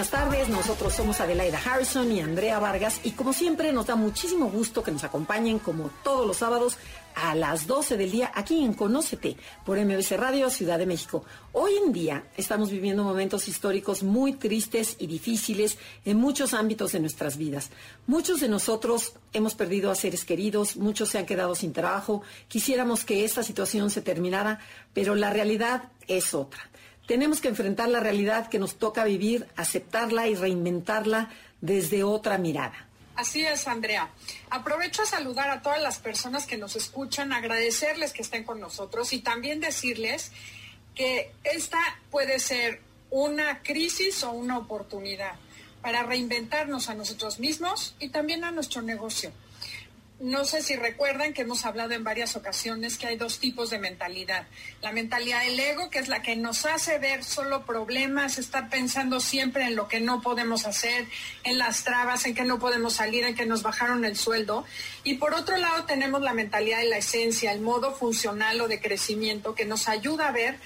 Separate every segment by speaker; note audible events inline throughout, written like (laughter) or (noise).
Speaker 1: Buenas tardes, nosotros somos Adelaida Harrison y Andrea Vargas y como siempre nos da muchísimo gusto que nos acompañen como todos los sábados a las 12 del día aquí en Conócete por MBC Radio Ciudad de México. Hoy en día estamos viviendo momentos históricos muy tristes y difíciles en muchos ámbitos de nuestras vidas. Muchos de nosotros hemos perdido a seres queridos, muchos se han quedado sin trabajo, quisiéramos que esta situación se terminara, pero la realidad es otra. Tenemos que enfrentar la realidad que nos toca vivir, aceptarla y reinventarla desde otra mirada.
Speaker 2: Así es, Andrea. Aprovecho a saludar a todas las personas que nos escuchan, agradecerles que estén con nosotros y también decirles que esta puede ser una crisis o una oportunidad para reinventarnos a nosotros mismos y también a nuestro negocio no sé si recuerdan que hemos hablado en varias ocasiones que hay dos tipos de mentalidad. La mentalidad del ego, que es la que nos hace ver solo problemas, estar pensando siempre en lo que no podemos hacer, en las trabas, en que no podemos salir, en que nos bajaron el sueldo. Y por otro lado tenemos la mentalidad de la esencia, el modo funcional o de crecimiento, que nos ayuda a ver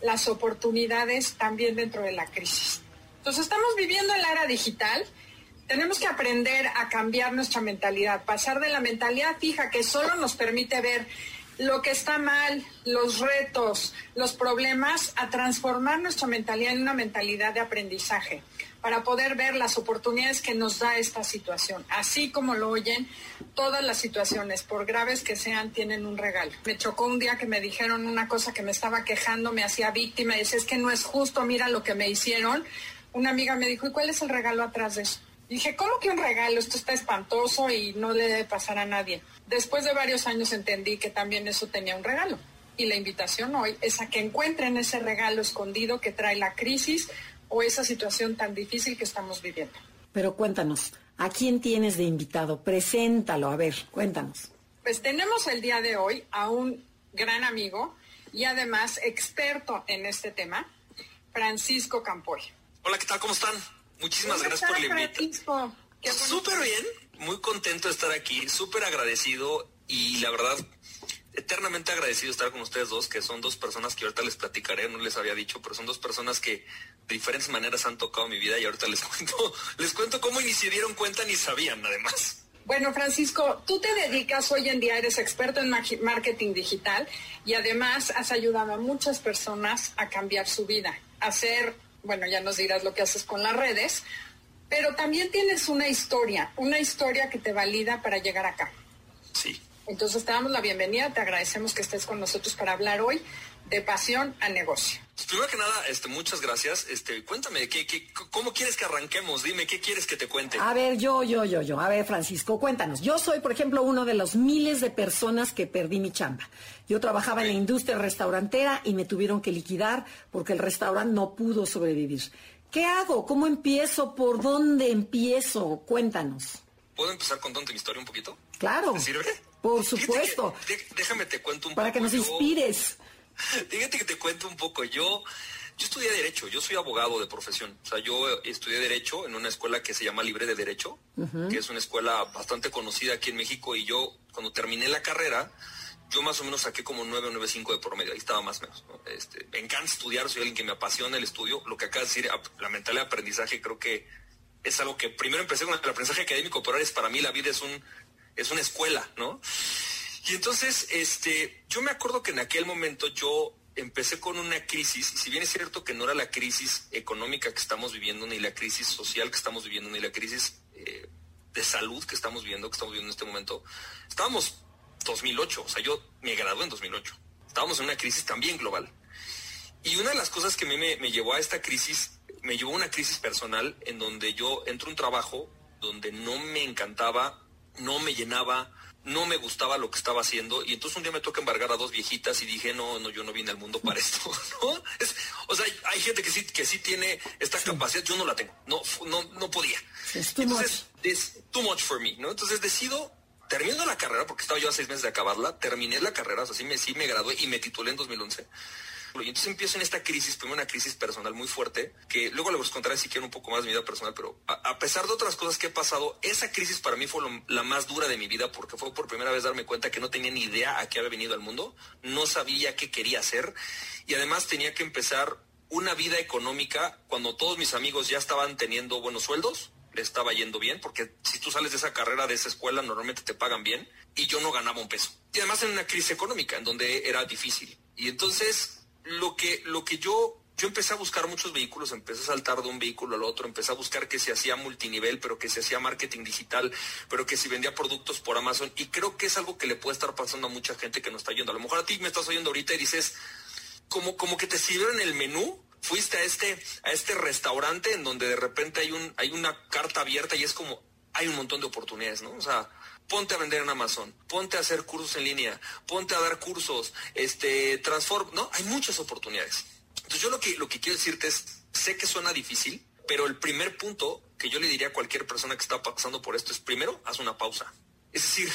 Speaker 2: las oportunidades también dentro de la crisis. Entonces estamos viviendo en la era digital tenemos que aprender a cambiar nuestra mentalidad, pasar de la mentalidad fija que solo nos permite ver lo que está mal, los retos, los problemas, a transformar nuestra mentalidad en una mentalidad de aprendizaje para poder ver las oportunidades que nos da esta situación. Así como lo oyen, todas las situaciones, por graves que sean, tienen un regalo. Me chocó un día que me dijeron una cosa que me estaba quejando, me hacía víctima, y dice, es que no es justo, mira lo que me hicieron. Una amiga me dijo, ¿y cuál es el regalo atrás de eso? Dije, ¿cómo que un regalo? Esto está espantoso y no le debe pasar a nadie. Después de varios años entendí que también eso tenía un regalo. Y la invitación hoy es a que encuentren ese regalo escondido que trae la crisis o esa situación tan difícil que estamos viviendo.
Speaker 1: Pero cuéntanos, ¿a quién tienes de invitado? Preséntalo, a ver, cuéntanos.
Speaker 2: Pues tenemos el día de hoy a un gran amigo y además experto en este tema, Francisco Campoy.
Speaker 3: Hola, ¿qué tal? ¿Cómo están? Muchísimas gracias por la invitación. Súper bien, muy contento de estar aquí, súper agradecido y la verdad, eternamente agradecido de estar con ustedes dos, que son dos personas que ahorita les platicaré, no les había dicho, pero son dos personas que de diferentes maneras han tocado mi vida y ahorita les (laughs) cuento, les cuento cómo ni se dieron cuenta ni sabían además.
Speaker 2: Bueno, Francisco, tú te dedicas hoy en día, eres experto en marketing digital y además has ayudado a muchas personas a cambiar su vida, a ser bueno, ya nos dirás lo que haces con las redes, pero también tienes una historia, una historia que te valida para llegar acá.
Speaker 3: Sí.
Speaker 2: Entonces te damos la bienvenida, te agradecemos que estés con nosotros para hablar hoy de pasión a negocio.
Speaker 3: Pues, primero que nada, este, muchas gracias. Este, cuéntame, ¿qué, qué, ¿cómo quieres que arranquemos? Dime, ¿qué quieres que te cuente?
Speaker 1: A ver, yo, yo, yo, yo. A ver, Francisco, cuéntanos. Yo soy, por ejemplo, uno de los miles de personas que perdí mi chamba. Yo trabajaba en la industria restaurantera y me tuvieron que liquidar porque el restaurante no pudo sobrevivir. ¿Qué hago? ¿Cómo empiezo? ¿Por dónde empiezo? Cuéntanos.
Speaker 3: ¿Puedo empezar contando mi historia un poquito?
Speaker 1: Claro.
Speaker 3: ¿Te sirve?
Speaker 1: Por supuesto.
Speaker 3: déjame te cuento un
Speaker 1: Para
Speaker 3: poco.
Speaker 1: Para que nos inspires. (laughs)
Speaker 3: Fíjate que te cuento un poco. Yo, yo estudié Derecho, yo soy abogado de profesión. O sea, yo estudié Derecho en una escuela que se llama Libre de Derecho, que es una escuela bastante conocida aquí en México. Y yo, cuando terminé la carrera, yo más o menos saqué como 9 o 9.5 de promedio, ahí estaba más o menos. Este, me encanta estudiar, soy alguien que me apasiona el estudio. Lo que acaba de decir, la mentalidad de aprendizaje, creo que es algo que primero empecé con el aprendizaje académico, pero ahora es para mí la vida es un es una escuela, ¿no? Y entonces, este, yo me acuerdo que en aquel momento yo empecé con una crisis, y si bien es cierto que no era la crisis económica que estamos viviendo, ni la crisis social que estamos viviendo, ni la crisis eh, de salud que estamos viviendo, que estamos viviendo en este momento, estábamos 2008, o sea, yo me gradué en 2008, estábamos en una crisis también global. Y una de las cosas que a mí me, me llevó a esta crisis, me llevó a una crisis personal en donde yo entro a un trabajo donde no me encantaba, no me llenaba, no me gustaba lo que estaba haciendo y entonces un día me toca embargar a dos viejitas y dije, no, no, yo no vine al mundo para (laughs) esto, ¿no? Es, o sea, hay gente que sí, que sí tiene esta capacidad, yo no la tengo, no, no, no podía.
Speaker 1: Es too
Speaker 3: Entonces, es too much for me, ¿no? Entonces decido, termino la carrera, porque estaba yo a seis meses de acabarla, terminé la carrera, o sea, sí me, sí me gradué y me titulé en 2011. Y entonces empiezo en esta crisis, primero una crisis personal muy fuerte, que luego les contaré si quiero un poco más de mi vida personal, pero a, pesar de otras cosas que he pasado, esa crisis para mí fue la más dura de mi vida, porque fue por primera vez darme cuenta que no tenía ni idea a qué había venido al mundo, no sabía qué quería hacer, y además tenía que empezar una vida económica cuando todos mis amigos ya estaban teniendo buenos sueldos, le estaba yendo bien, porque si tú sales de esa carrera, de esa escuela, normalmente te pagan bien, y yo no ganaba un peso. Y además en una crisis económica, en donde era difícil. Y entonces, lo que, lo que yo, yo empecé a buscar muchos vehículos, empecé a saltar de un vehículo al otro, empecé a buscar que se hacía multinivel, pero que se hacía marketing digital, pero que si vendía productos por Amazon, y creo que es algo que le puede estar pasando a mucha gente que nos está oyendo. A lo mejor a ti me estás oyendo ahorita y dices, como, como que te sirvieron el menú. Fuiste a este, a este restaurante en donde de repente hay un, hay una carta abierta y es como, hay un montón de oportunidades, ¿no? O sea, ponte a vender en Amazon, ponte a hacer cursos en línea, ponte a dar cursos, este, transform, ¿no? Hay muchas oportunidades. Entonces yo lo que, lo que quiero decirte es, sé que suena difícil, pero el primer punto que yo le diría a cualquier persona que está pasando por esto es, primero, haz una pausa. Es decir,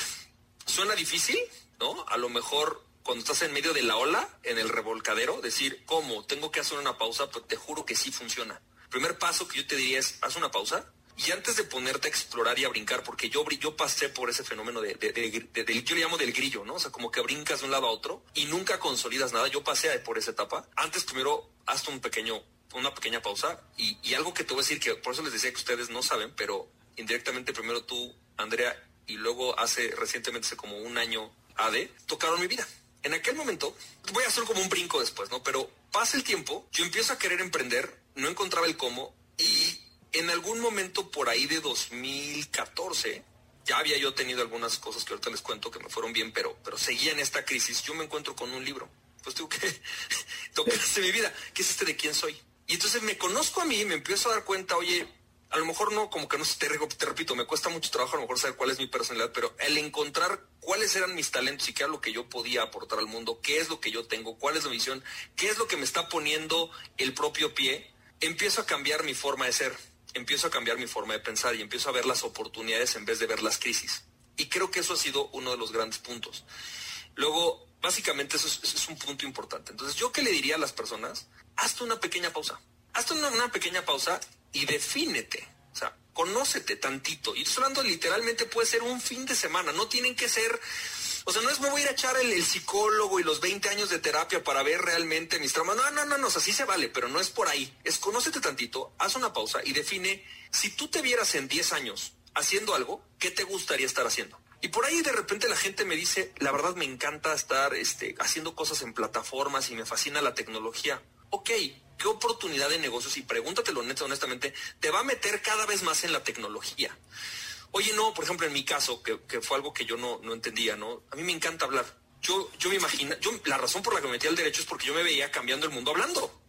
Speaker 3: suena difícil, ¿no? A lo mejor cuando estás en medio de la ola, en el revolcadero, decir, ¿cómo? Tengo que hacer una pausa, pero te juro que sí funciona. Primer paso que yo te diría es, haz una pausa. Y antes de ponerte a explorar y a brincar, porque yo, yo pasé por ese fenómeno de, de- yo le llamo del grillo, ¿no? O sea, como que brincas de un lado a otro y nunca consolidas nada. Yo pasé por esa etapa. Antes primero, hazte un pequeño, una pequeña pausa. Y, y algo que te voy a decir, que por eso les decía que ustedes no saben, pero indirectamente primero tú, Andrea, y luego hace recientemente, hace como un año, AD, tocaron mi vida. En aquel momento, voy a hacer como un brinco después, ¿no? Pero pasa el tiempo, yo empiezo a querer emprender, no encontraba el cómo, y en algún momento por ahí de 2014, ya había yo tenido algunas cosas que ahorita les cuento que me fueron bien, pero, pero seguía en esta crisis, yo me encuentro con un libro. Pues digo que (laughs) tocaste mi vida, ¿qué es este de quién soy? Y entonces me conozco a mí, me empiezo a dar cuenta, oye, a lo mejor no, como que no te, te repito, me cuesta mucho trabajo a lo mejor saber cuál es mi personalidad, pero el encontrar cuáles eran mis talentos y qué era lo que yo podía aportar al mundo, qué es lo que yo tengo, cuál es la visión, qué es lo que me está poniendo el propio pie, empiezo a cambiar mi forma de ser, empiezo a cambiar mi forma de pensar y empiezo a ver las oportunidades en vez de ver las crisis. Y creo que eso ha sido uno de los grandes puntos. Luego, básicamente eso es, un punto importante. Entonces, ¿yo qué le diría a las personas? Hazte una pequeña pausa. Hazte una pequeña pausa y defínete. O sea, conócete tantito. Y estoy hablando literalmente puede ser un fin de semana. No tienen que ser... O sea, no es me voy a ir a echar el, psicólogo y los 20 años de terapia para ver realmente mis traumas. No, no, no, no, o sea, sí se vale, pero no es por ahí. Es conócete tantito, haz una pausa y define si tú te vieras en 10 años haciendo algo, ¿qué te gustaría estar haciendo? Y por ahí de repente la gente me dice, la verdad me encanta estar este, haciendo cosas en plataformas y me fascina la tecnología. Ok, ¿qué oportunidad de negocios? Y pregúntatelo honest- honestamente, te va a meter cada vez más en la tecnología. Oye, no, por ejemplo, en mi caso, que, que fue algo que yo no, no entendía, ¿no? A mí me encanta hablar. Yo, yo me imagino, yo, la razón por la que me metí al derecho es porque yo me veía cambiando el mundo hablando.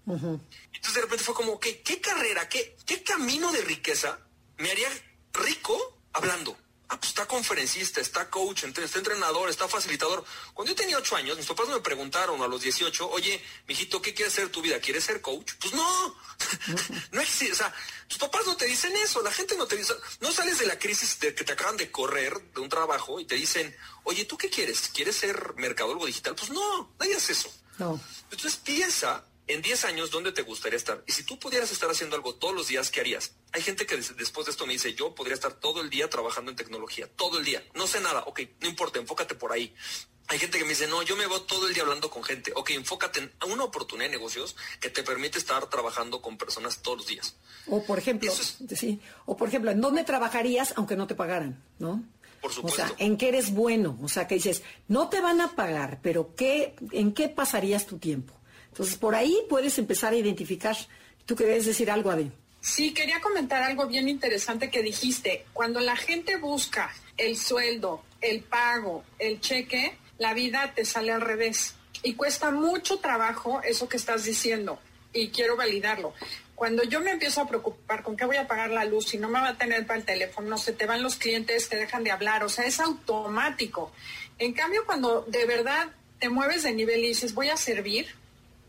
Speaker 3: Entonces de repente fue como, ok, ¿qué carrera, qué, qué camino de riqueza me haría rico hablando? Ah, pues está conferencista, está coach, está entrenador, está facilitador. Cuando yo tenía ocho años, mis papás me preguntaron a los 18, oye, mijito, ¿qué quieres ser tu vida? ¿Quieres ser coach? Pues no, (laughs) no existe, o sea, tus papás no te dicen eso, la gente no te dice, no sales de la crisis de que te acaban de correr de un trabajo y te dicen, oye, ¿tú qué quieres? ¿Quieres ser mercadólogo digital? Pues no, nadie hace eso.
Speaker 1: No.
Speaker 3: Entonces piensa en 10 años dónde te gustaría estar. Y si tú pudieras estar haciendo algo todos los días, ¿qué harías? Hay gente que des- después de esto me dice, yo podría estar todo el día trabajando en tecnología, todo el día. No sé nada, ok, no importa, enfócate por ahí. Hay gente que me dice, no, yo me voy todo el día hablando con gente. Ok, enfócate en una oportunidad de negocios que te permite estar trabajando con personas todos los días.
Speaker 1: O por ejemplo,
Speaker 3: es-
Speaker 1: sí, o por ejemplo, ¿en dónde trabajarías aunque no te pagaran, no?
Speaker 3: Por
Speaker 1: O
Speaker 3: supuesto.
Speaker 1: sea, ¿en qué eres bueno? O sea, que dices, no te van a pagar, pero ¿qué, ¿en qué pasarías tu tiempo? Entonces, por ahí puedes empezar a identificar. ¿Tú querías decir algo, Ade?
Speaker 2: Sí, quería comentar algo bien interesante que dijiste. Cuando la gente busca el sueldo, el pago, el cheque, la vida te sale al revés. Y cuesta mucho trabajo eso que estás diciendo. Y quiero validarlo. Cuando yo me empiezo a preocupar con qué voy a pagar la luz, si no me va a tener para el teléfono, se te van los clientes, te dejan de hablar, o sea, es automático. En cambio, cuando de verdad te mueves de nivel y dices, voy a servir,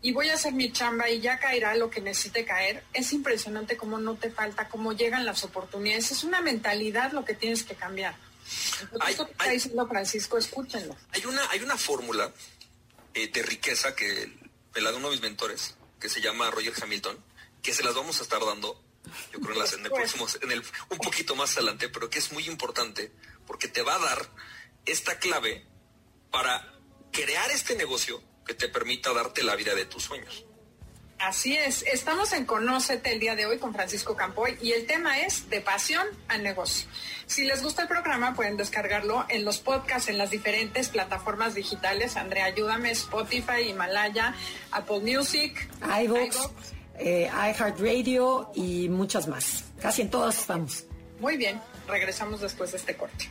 Speaker 2: y voy a hacer mi chamba y ya caerá lo que necesite caer, es impresionante cómo no te falta, cómo llegan las oportunidades. Es una mentalidad lo que tienes que cambiar. Entonces, esto que está diciendo Francisco, escúchenlo.
Speaker 3: Hay una, hay una fórmula eh, de riqueza que la de uno de mis mentores, que se llama Roger Hamilton, que se las vamos a estar dando, yo creo, en, las, en el próximo, en el, un poquito más adelante, pero que es muy importante porque te va a dar esta clave para crear este negocio que te permita darte la vida de tus sueños.
Speaker 2: Así es, estamos en Conócete el día de hoy con Francisco Campoy y el tema es de pasión al negocio. Si les gusta el programa pueden descargarlo en los podcasts en las diferentes plataformas digitales. Andrea, ayúdame, Spotify, Himalaya, Apple Music,
Speaker 1: iVoox, eh, iHeartRadio y muchas más. Casi en todas estamos.
Speaker 2: Muy bien, regresamos después de este corte.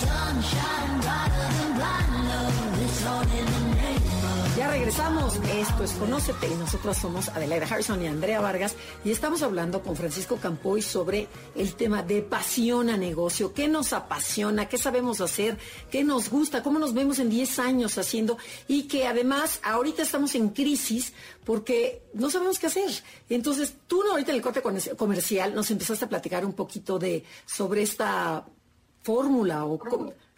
Speaker 4: Sunshine brighter than blind love, it's all in the
Speaker 1: Ya regresamos. Esto es Conócete y nosotros somos Adelaida Harrison y Andrea Vargas y estamos hablando con Francisco Campoy sobre el tema de pasión a negocio. ¿Qué nos apasiona? ¿Qué sabemos hacer? ¿Qué nos gusta? ¿Cómo nos vemos en 10 años haciendo? Y que además ahorita estamos en crisis porque no sabemos qué hacer. Entonces, tú ahorita en el corte comercial nos empezaste a platicar un poquito de sobre esta fórmula o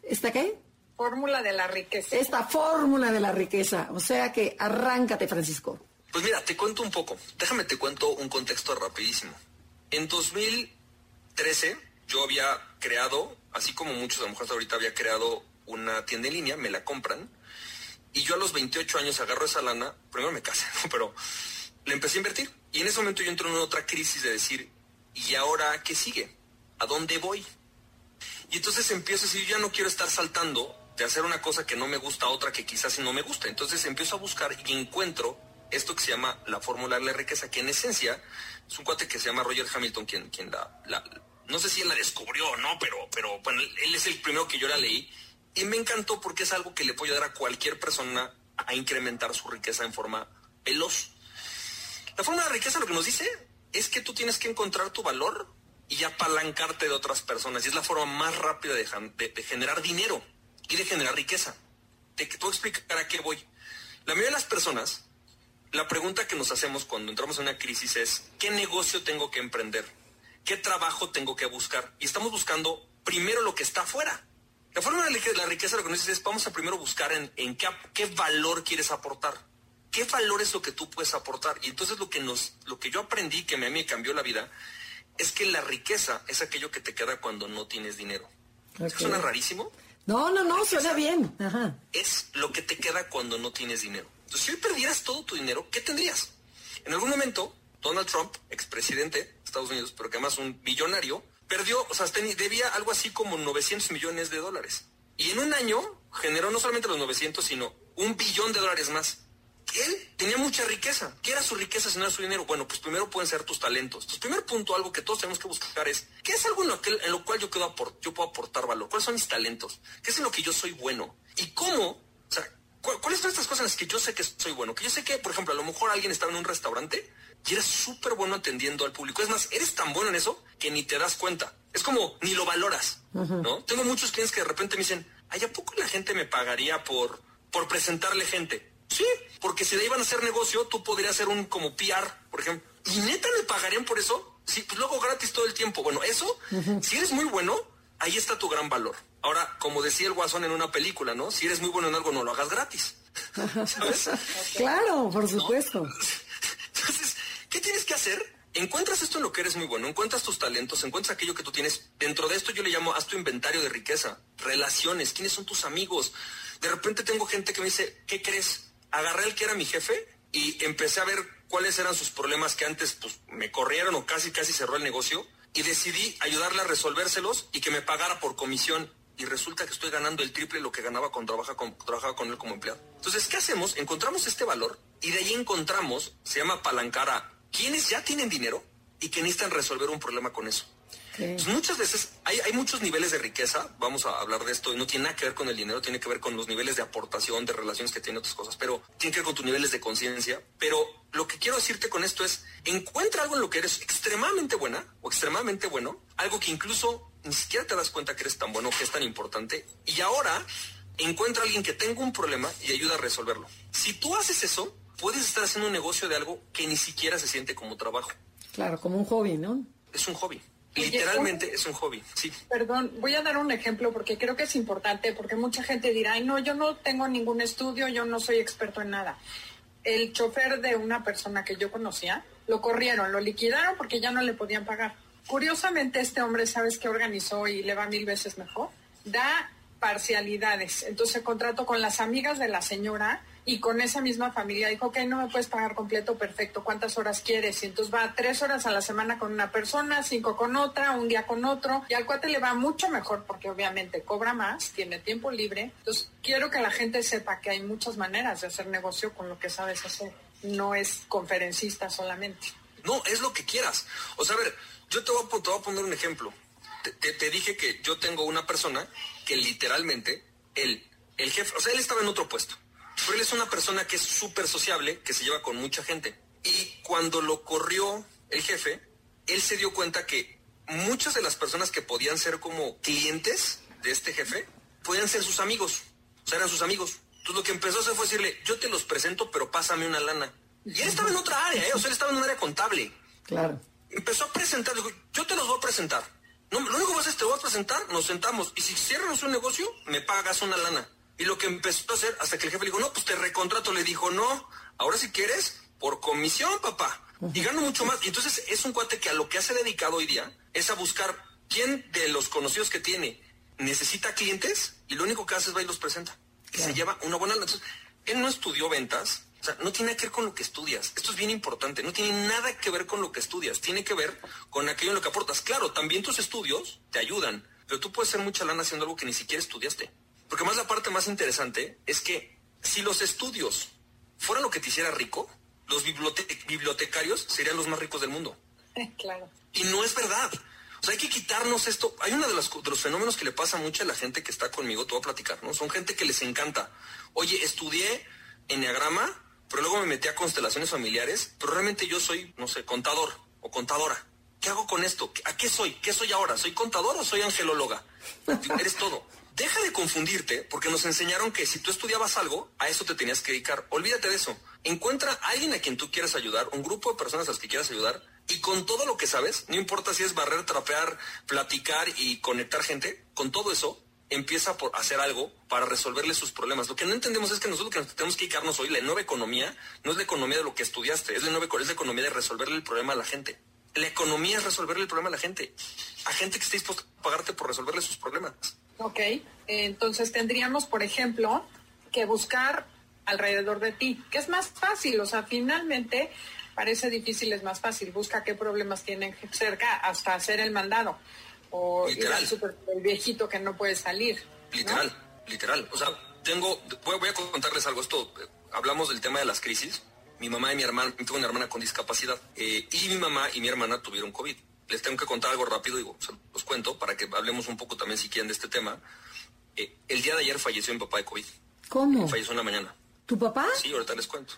Speaker 1: ¿esta qué?
Speaker 2: Fórmula de la riqueza.
Speaker 1: Esta fórmula de la riqueza. O sea que arráncate, Francisco.
Speaker 3: Pues mira, te cuento un poco. Déjame te cuento un contexto rapidísimo. En 2013 yo había creado, así como muchos a lo mejor ahorita había creado una tienda en línea, me la compran y yo a los 28 años agarro esa lana, primero me casé, (laughs) pero le empecé a invertir. Y en ese momento yo entro en otra crisis de decir, ¿y ahora qué sigue? ¿A dónde voy? Y entonces empiezo a decir, yo ya no quiero estar saltando de hacer una cosa que no me gusta a otra que quizás no me gusta. Entonces empiezo a buscar y encuentro esto que se llama la fórmula de la riqueza, que en esencia es un cuate que se llama Roger Hamilton quien, quien la, no sé si él la descubrió o no, pero, pero bueno, él es el primero que yo la leí y me encantó porque es algo que le puede ayudar a cualquier persona a incrementar su riqueza en forma veloz. La forma de riqueza lo que nos dice es que tú tienes que encontrar tu valor y apalancarte de otras personas. Y es la forma más rápida de, generar dinero de generar riqueza. Te, te voy a explicar a qué voy. La mayoría de las personas, la pregunta que nos hacemos cuando entramos en una crisis es, ¿qué negocio tengo que emprender? ¿Qué trabajo tengo que buscar? Y estamos buscando primero lo que está afuera. La forma de la riqueza lo que nos dice es vamos a primero buscar en, qué, qué, valor quieres aportar. ¿Qué valor es lo que tú puedes aportar? Y entonces lo que nos, lo que yo aprendí que a mí me cambió la vida es que la riqueza es aquello que te queda cuando no tienes dinero. ¿Suena rarísimo?
Speaker 1: No, no, no, suena bien.
Speaker 3: Es lo que te queda cuando no tienes dinero. Entonces, si hoy perdieras todo tu dinero, ¿qué tendrías? En algún momento, Donald Trump, expresidente de Estados Unidos, pero que además un billonario, perdió, o sea, debía algo así como 900 millones de dólares. Y en un año generó no solamente los 900, sino un billón de dólares más. Él tenía mucha riqueza. ¿Qué era su riqueza si no era su dinero? Bueno, pues primero pueden ser tus talentos. Entonces, primer punto, algo que todos tenemos que buscar es, ¿qué es algo en lo, que, en lo cual yo, puedo yo puedo aportar valor? ¿Cuáles son mis talentos? ¿Qué es en lo que yo soy bueno? ¿Y cómo? O sea, ¿cuáles son estas cosas en las que yo sé que soy bueno? Que yo sé que, por ejemplo, a lo mejor alguien estaba en un restaurante y eres súper bueno atendiendo al público. Es más, eres tan bueno en eso que ni te das cuenta. Es como ni lo valoras, ¿no? Tengo muchos clientes que de repente me dicen, ¿ay, a poco la gente me pagaría por, por presentarle gente? Sí, porque si de ahí van a hacer negocio, tú podrías hacer un como PR, por ejemplo. ¿Y neta me pagarían por eso? Sí, pues luego gratis todo el tiempo. Bueno, eso, si eres muy bueno, ahí está tu gran valor. Ahora, como decía el Guasón en una película, ¿no? Si eres muy bueno en algo, no lo hagas gratis. (laughs) ¿Sabes?
Speaker 1: claro, por supuesto.
Speaker 3: Entonces, ¿qué tienes que hacer? encuentras esto en lo que eres muy bueno, encuentras tus talentos, encuentras aquello que tú tienes. Dentro de esto yo le llamo, haz tu inventario de riqueza, relaciones, quiénes son tus amigos. De repente tengo gente que me dice, ¿qué crees? Agarré al que era mi jefe y empecé a ver cuáles eran sus problemas que antes pues, me corrieron o casi casi cerró el negocio y decidí ayudarle a resolvérselos y que me pagara por comisión y resulta que estoy ganando el triple lo que ganaba cuando con, trabajaba con él como empleado. Entonces, ¿qué hacemos? Encontramos este valor y de ahí encontramos, se llama apalancar a quienes ya tienen dinero y que necesitan resolver un problema con eso. Pues muchas veces hay, hay, muchos niveles de riqueza, vamos a hablar de esto, y no tiene nada que ver con el dinero, tiene que ver con los niveles de aportación, de relaciones que tienen otras cosas, pero tiene que ver con tus niveles de conciencia. Pero lo que quiero decirte con esto es, encuentra algo en lo que eres extremadamente buena o extremadamente bueno, algo que incluso ni siquiera te das cuenta que eres tan bueno, que es tan importante, y ahora encuentra a alguien que tenga un problema y ayuda a resolverlo. Si tú haces eso, puedes estar haciendo un negocio de algo que ni siquiera se siente como trabajo.
Speaker 1: Claro, como un hobby, ¿no?
Speaker 3: Es un hobby. Literalmente es un hobby, sí.
Speaker 2: Perdón, voy a dar un ejemplo porque creo que es importante, porque mucha gente dirá, Ay, no, yo no tengo ningún estudio, yo no soy experto en nada. El chofer de una persona que yo conocía, lo corrieron, lo liquidaron porque ya no le podían pagar. Curiosamente, este hombre, ¿sabes qué organizó y le va mil veces mejor? Da parcialidades. Entonces contrato con las amigas de la señora y con esa misma familia dijo, ok, no me puedes pagar completo, perfecto, ¿cuántas horas quieres? Y entonces va tres horas a la semana con una persona, cinco con otra, un día con otro, y al cuate le va mucho mejor porque obviamente cobra más, tiene tiempo libre. Entonces, quiero que la gente sepa que hay muchas maneras de hacer negocio con lo que sabes hacer. No es conferencista solamente.
Speaker 3: No, es lo que quieras. O sea, a ver, yo te voy a, te voy a poner un ejemplo. Te, te, dije que yo tengo una persona que literalmente, el, el jefe, o sea, él estaba en otro puesto pero él es una persona que es súper sociable, que se lleva con mucha gente. Y cuando lo corrió el jefe, él se dio cuenta que muchas de las personas que podían ser como clientes de este jefe, podían ser sus amigos. O sea, eran sus amigos. Entonces lo que empezó a hacer fue decirle, yo te los presento, pero pásame una lana. Y él estaba en otra área, ¿eh? o sea, él estaba en un área contable.
Speaker 1: Claro.
Speaker 3: Empezó a presentar, dijo, yo te los voy a presentar. No, lo único que vas a hacer es te voy a presentar, nos sentamos. Y si cierras un negocio, me pagas una lana. Y lo que empezó a hacer, hasta que el jefe le dijo, no, pues te recontrato, le dijo, no, ahora si quieres, por comisión, papá. Y gano mucho más. Y entonces es un cuate que a lo que hace dedicado hoy día es a buscar quién de los conocidos que tiene necesita clientes y lo único que hace es va y los presenta. Y se lleva una buena... Entonces, él no estudió ventas, o sea, no tiene que ver con lo que estudias. Esto es bien importante. No tiene nada que ver con lo que estudias. Tiene que ver con aquello en lo que aportas. Claro, también tus estudios te ayudan, pero tú puedes hacer mucha lana haciendo algo que ni siquiera estudiaste. Porque más la parte más interesante es que si los estudios fueran lo que te hiciera rico, los bibliotecarios serían los más ricos del mundo. (laughs)
Speaker 2: Claro.
Speaker 3: Y no es verdad. O sea, hay que quitarnos esto. Hay uno de los, de los fenómenos que le pasa mucho a la gente que está conmigo, te voy a platicar, ¿no? Son gente que les encanta. Oye, estudié enneagrama, pero luego me metí a constelaciones familiares, pero realmente yo soy, no sé, contador o contadora. ¿Qué hago con esto? ¿A qué soy? ¿Qué soy ahora? ¿Soy contador o soy angelóloga? (laughs) Eres todo deja de confundirte porque nos enseñaron que si tú estudiabas algo, a eso te tenías que dedicar. Olvídate de eso. Encuentra a alguien a quien tú quieras ayudar, un grupo de personas a las que quieras ayudar, y con todo lo que sabes, no importa si es barrer, trapear, platicar y conectar gente, con todo eso, empieza por hacer algo para resolverle sus problemas. Lo que no entendemos es que nosotros que tenemos que dedicarnos hoy, la nueva economía, no es la economía de lo que estudiaste, es la nueva es la economía de resolverle el problema a la gente. La economía es resolverle el problema a la gente, a gente que esté dispuesta a pagarte por resolverle sus problemas.
Speaker 2: Ok, entonces tendríamos, por ejemplo, que buscar alrededor de ti, que es más fácil, o sea, finalmente parece difícil, es más fácil, busca qué problemas tienen cerca hasta hacer el mandado o ir al super, el viejito que no puede salir.
Speaker 3: Literal, literal. O sea, tengo, voy, a contarles algo, esto, hablamos del tema de las crisis, mi mamá y mi hermana, tengo una hermana con discapacidad, eh, y mi mamá y mi hermana tuvieron COVID les tengo que contar algo rápido, digo, los cuento para que hablemos un poco también si quieren de este tema. Eh, el día de ayer falleció mi papá de COVID.
Speaker 1: ¿Cómo?
Speaker 3: Falleció en la mañana.
Speaker 1: ¿Tu papá?
Speaker 3: Sí, ahorita les cuento.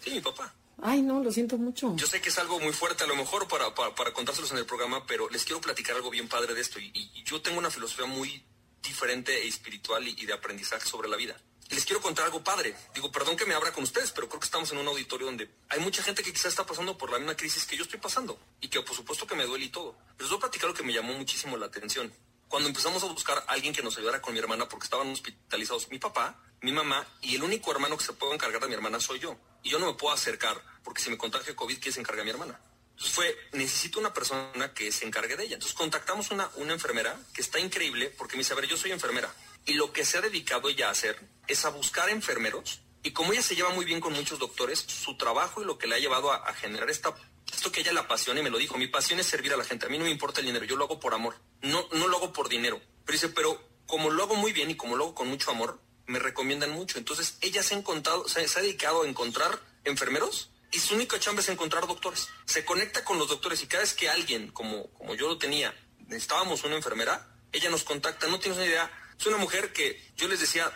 Speaker 3: Sí, mi papá.
Speaker 1: Ay, no, lo siento mucho.
Speaker 3: Yo sé que es algo muy fuerte a lo mejor para, para, contárselos en el programa, pero les quiero platicar algo bien padre de esto. Y, yo tengo una filosofía muy diferente e espiritual y de aprendizaje sobre la vida les quiero contar algo padre. Digo, perdón que me abra con ustedes, pero creo que estamos en un auditorio donde hay mucha gente que quizás está pasando por la misma crisis que yo estoy pasando y que por supuesto que me duele y todo. Les voy a platicar lo que me llamó muchísimo la atención. Cuando empezamos a buscar a alguien que nos ayudara con mi hermana porque estaban hospitalizados mi papá, mi mamá y el único hermano que se puede encargar de mi hermana soy yo. Y yo no me puedo acercar porque si me contagio COVID, ¿quién se encarga mi hermana? Entonces fue, necesito una persona que se encargue de ella. Entonces contactamos una, una enfermera que está increíble porque me dice, a ver, yo soy enfermera. Y lo que se ha dedicado ella a hacer es a buscar enfermeros. Y como ella se lleva muy bien con muchos doctores, su trabajo y lo que le ha llevado a, generar esta, esto que ella la apasiona y me lo dijo, mi pasión es servir a la gente. A mí no me importa el dinero, yo lo hago por amor. No, no lo hago por dinero. Pero dice, pero como lo hago muy bien y como lo hago con mucho amor, me recomiendan mucho. Entonces ella se ha, encontrado, se, se ha dedicado a encontrar enfermeros y su única chamba es encontrar doctores. Se conecta con los doctores y cada vez que alguien, como, como yo lo tenía, necesitábamos una enfermera, ella nos contacta, no tienes una idea. Es una mujer que yo les decía,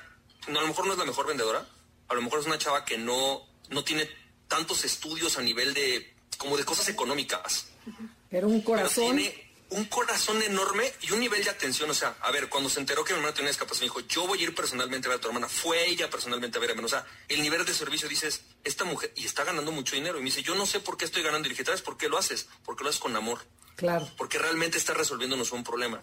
Speaker 3: no, a lo mejor no es la mejor vendedora, a lo mejor es una chava que no, no tiene tantos estudios a nivel de, como de cosas económicas.
Speaker 1: Pero un corazón.
Speaker 3: Pero tiene un corazón enorme y un nivel de atención. O sea, a ver, cuando se enteró que mi hermana tenía una discapacidad, me dijo, yo voy a ir personalmente a ver a tu hermana. Fue ella personalmente a ver a hermana. O sea, el nivel de servicio, dices, esta mujer, y está ganando mucho dinero. Y me dice, yo no sé por qué estoy ganando. Y le dije, ¿sabes por qué lo haces? Porque lo haces con amor.
Speaker 1: Claro.
Speaker 3: Porque realmente está resolviéndonos un problema.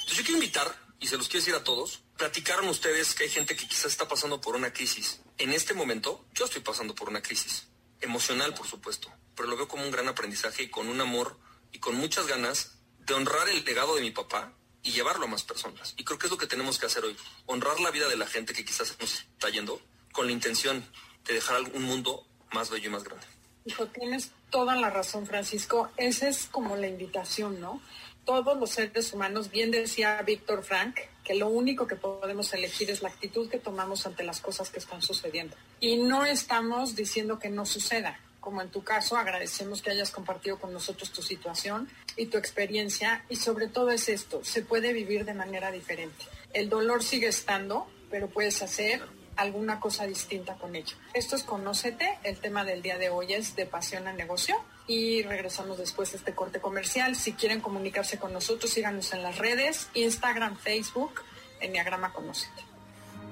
Speaker 3: Entonces yo quiero invitar, y se los quiero decir a todos, platicaron ustedes que hay gente que quizás está pasando por una crisis. En este momento, yo estoy pasando por una crisis. Emocional, por supuesto. Pero lo veo como un gran aprendizaje y con un amor y con muchas ganas de honrar el legado de mi papá y llevarlo a más personas. Y creo que es lo que tenemos que hacer hoy. Honrar la vida de la gente que quizás nos está yendo con la intención de dejar un mundo más bello y más grande.
Speaker 2: Hijo, tienes toda la razón, Francisco. Esa es como la invitación, ¿no? Todos los seres humanos, bien decía Víctor Frank, que lo único que podemos elegir es la actitud que tomamos ante las cosas que están sucediendo. Y no estamos diciendo que no suceda como en tu caso, agradecemos que hayas compartido con nosotros tu situación y tu experiencia y sobre todo es esto, se puede vivir de manera diferente. El dolor sigue estando, pero puedes hacer alguna cosa distinta con ello. Esto es Conócete, el tema del día de hoy es de pasión a negocio y regresamos después de este corte comercial. Si quieren comunicarse con nosotros, síganos en las redes, Instagram, Facebook, Enneagrama Conócete.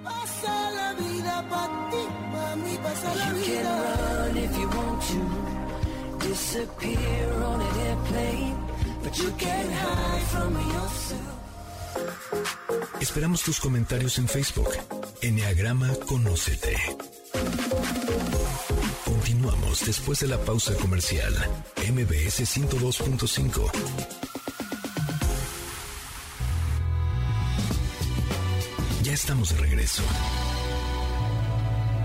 Speaker 2: Pasa la vida para ti, para mí pasa la you vida. Can run if you want to, disappear on an airplane, but you can't hide from
Speaker 4: yourself. Esperamos tus comentarios en Facebook. Enneagrama Conócete. Continuamos después de la pausa comercial. MBS 102.5. Ya estamos de regreso.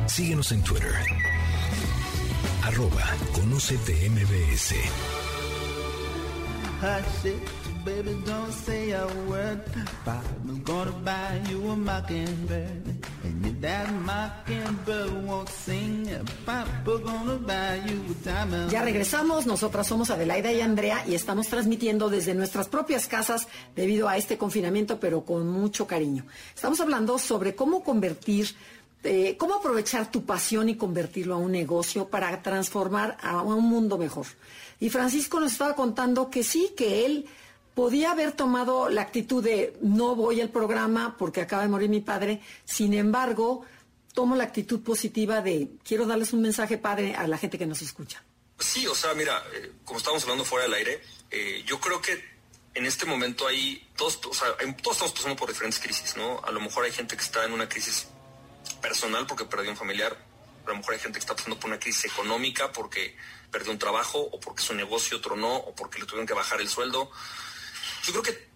Speaker 4: Síguenos en Twitter. Arroba Conocete MBS. Baby, don't say a word. Papa's gonna buy you a mockingbird. And if that mockingbird won't sing, Papa's gonna buy you a diamond. Ya regresamos, nosotras somos Adelaida y Andrea y estamos transmitiendo desde nuestras propias casas debido a este confinamiento, pero con mucho cariño. Estamos hablando sobre cómo convertir eh, cómo aprovechar tu pasión y convertirlo a un negocio para transformar a un mundo mejor. Y Francisco nos estaba contando que sí, que él podía haber tomado la actitud de no voy al programa porque acaba de morir mi padre, sin embargo, tomo la actitud positiva de quiero darles un mensaje padre a la gente que nos escucha.
Speaker 3: Sí, o sea, mira, eh, como estábamos hablando fuera del aire, eh, yo creo que en este momento hay todos, todos estamos pasando por diferentes crisis, ¿no? A lo mejor hay gente que está en una crisis personal porque perdió un familiar, a lo mejor hay gente que está pasando por una crisis económica porque perdió un trabajo o porque su negocio tronó o porque le tuvieron que bajar el sueldo yo creo que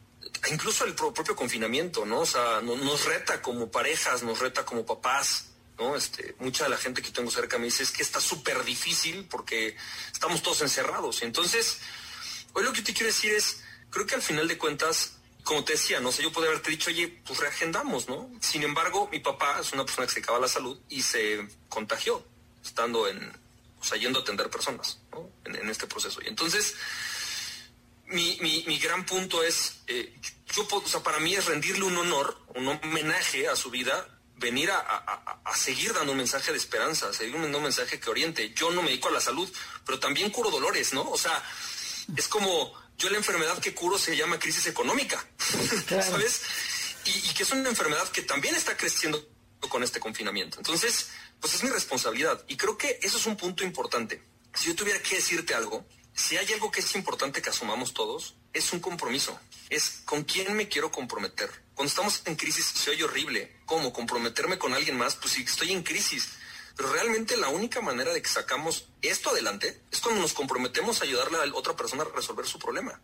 Speaker 3: incluso el propio confinamiento, ¿no? O sea, nos reta como parejas, nos reta como papás, ¿no? Este, mucha de la gente que tengo cerca me dice es que está súper difícil porque estamos todos encerrados. Entonces, hoy lo que te quiero decir es, creo que al final de cuentas, como te decía, no sé, yo podría haberte dicho, oye, pues reagendamos, ¿no? Sin embargo, mi papá es una persona que se acaba la salud y se contagió estando en, o sea, yendo a atender personas, ¿no? En este proceso. Y entonces, mi, mi, mi, gran punto es, eh, yo, o sea, para mí es rendirle un honor, un homenaje a su vida, venir a, a, a, seguir dando un mensaje de esperanza, seguir dando un mensaje que oriente. Yo no me dedico a la salud, pero también curo dolores, ¿no? O sea, es como yo la enfermedad que curo se llama crisis económica, (laughs) ¿sabes? Y, y que es una enfermedad que también está creciendo con este confinamiento. Entonces, pues es mi responsabilidad. Y creo que eso es un punto importante. Si yo tuviera que decirte algo, si hay algo que es importante que asumamos todos, es un compromiso. Es con quién me quiero comprometer. Cuando estamos en crisis se horrible. ¿Cómo? ¿Comprometerme con alguien más? Pues si estoy en crisis. Pero realmente la única manera de que sacamos esto adelante es cuando nos comprometemos a ayudarle a otra persona a resolver su problema.